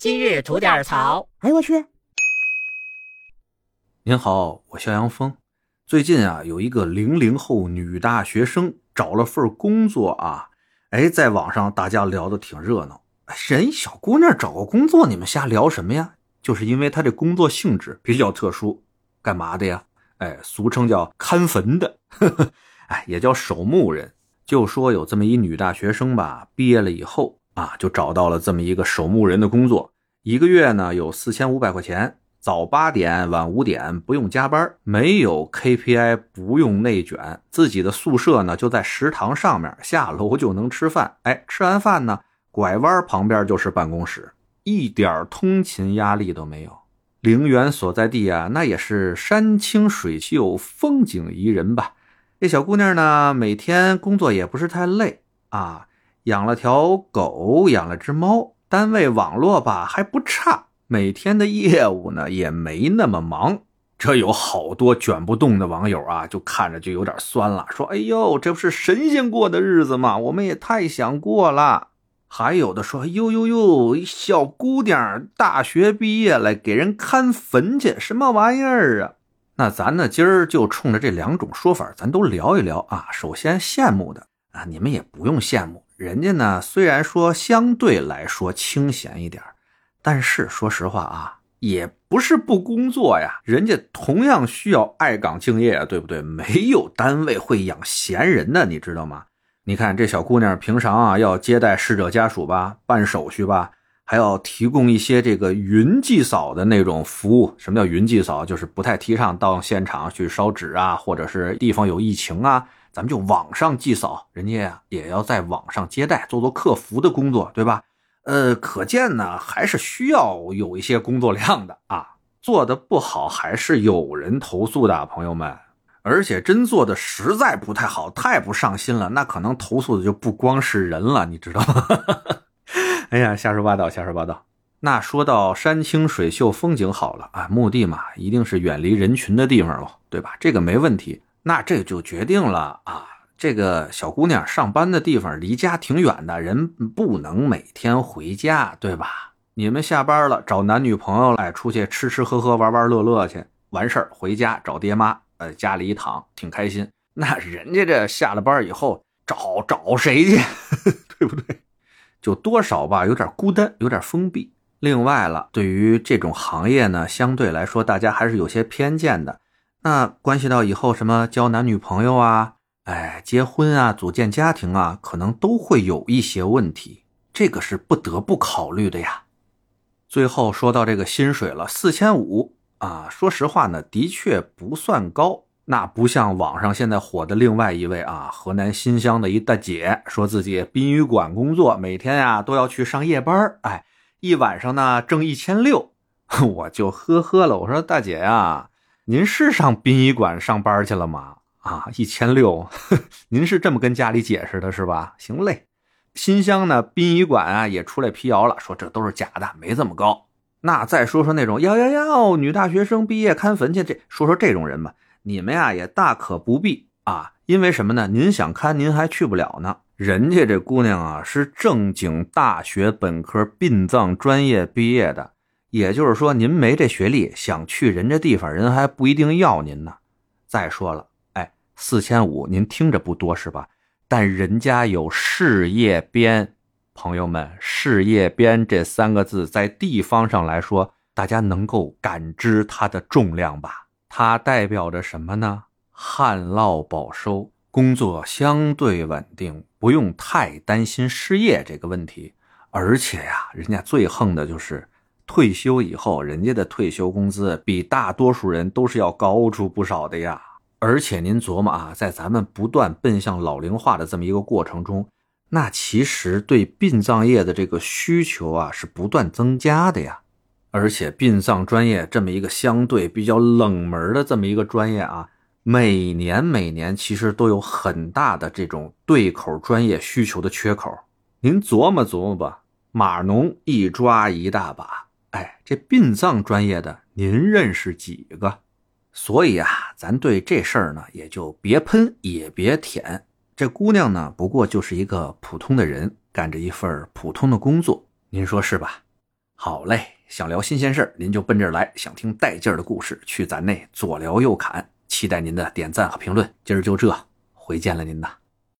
今日吐点槽。哎呦我去！您好，我肖阳峰。最近啊，有一个零零后女大学生找了份工作啊，哎，在网上大家聊的挺热闹。人小姑娘找个工作，你们瞎聊什么呀？就是因为她这工作性质比较特殊，干嘛的呀？哎，俗称叫看坟的，呵 呵哎，也叫守墓人。就说有这么一女大学生吧，毕业了以后啊，就找到了这么一个守墓人的工作，一个月呢有四千五百块钱。早八点晚五点，不用加班，没有 KPI，不用内卷，自己的宿舍呢就在食堂上面，下楼就能吃饭。哎，吃完饭呢，拐弯旁边就是办公室，一点通勤压力都没有。陵园所在地啊，那也是山清水秀，风景宜人吧。这小姑娘呢，每天工作也不是太累啊，养了条狗，养了只猫，单位网络吧还不差。每天的业务呢也没那么忙，这有好多卷不动的网友啊，就看着就有点酸了，说：“哎呦，这不是神仙过的日子吗？我们也太想过了。”还有的说：“呦呦呦，小姑娘大学毕业了，给人看坟去，什么玩意儿啊？”那咱呢今儿就冲着这两种说法，咱都聊一聊啊。首先羡慕的啊，你们也不用羡慕，人家呢虽然说相对来说清闲一点。但是说实话啊，也不是不工作呀，人家同样需要爱岗敬业啊，对不对？没有单位会养闲人的，你知道吗？你看这小姑娘平常啊，要接待逝者家属吧，办手续吧，还要提供一些这个云祭扫的那种服务。什么叫云祭扫？就是不太提倡到现场去烧纸啊，或者是地方有疫情啊，咱们就网上祭扫。人家呀，也要在网上接待，做做客服的工作，对吧？呃，可见呢，还是需要有一些工作量的啊。做的不好，还是有人投诉的，朋友们。而且真做的实在不太好，太不上心了，那可能投诉的就不光是人了，你知道吗？哎呀，瞎说八道，瞎说八道。那说到山清水秀，风景好了啊，墓地嘛，一定是远离人群的地方喽，对吧？这个没问题。那这就决定了啊。这个小姑娘上班的地方离家挺远的，人不能每天回家，对吧？你们下班了找男女朋友来出去吃吃喝喝玩玩乐乐去，完事儿回家找爹妈，呃，家里一躺挺开心。那人家这下了班以后找找谁去，对不对？就多少吧，有点孤单，有点封闭。另外了，对于这种行业呢，相对来说大家还是有些偏见的。那关系到以后什么交男女朋友啊？哎，结婚啊，组建家庭啊，可能都会有一些问题，这个是不得不考虑的呀。最后说到这个薪水了，四千五啊，说实话呢，的确不算高。那不像网上现在火的另外一位啊，河南新乡的一大姐，说自己殡仪馆工作，每天呀都要去上夜班，哎，一晚上呢挣一千六，我就呵呵了，我说大姐呀，您是上殡仪馆上班去了吗？啊，一千六，您是这么跟家里解释的，是吧？行嘞，新乡呢，殡仪馆啊也出来辟谣了，说这都是假的，没这么高。那再说说那种要要要女大学生毕业看坟去，这说说这种人吧，你们呀也大可不必啊，因为什么呢？您想看，您还去不了呢。人家这姑娘啊是正经大学本科殡葬专业毕业的，也就是说您没这学历，想去人家地方，人还不一定要您呢。再说了。哎，四千五，您听着不多是吧？但人家有事业编，朋友们，事业编这三个字在地方上来说，大家能够感知它的重量吧？它代表着什么呢？旱涝保收，工作相对稳定，不用太担心失业这个问题。而且呀，人家最横的就是退休以后，人家的退休工资比大多数人都是要高出不少的呀。而且您琢磨啊，在咱们不断奔向老龄化的这么一个过程中，那其实对殡葬业的这个需求啊是不断增加的呀。而且殡葬专业这么一个相对比较冷门的这么一个专业啊，每年每年其实都有很大的这种对口专业需求的缺口。您琢磨琢磨吧，码农一抓一大把，哎，这殡葬专业的您认识几个？所以啊，咱对这事儿呢，也就别喷，也别舔。这姑娘呢，不过就是一个普通的人，干着一份普通的工作，您说是吧？好嘞，想聊新鲜事儿，您就奔这儿来；想听带劲儿的故事，去咱那左聊右侃。期待您的点赞和评论。今儿就这，回见了您呐。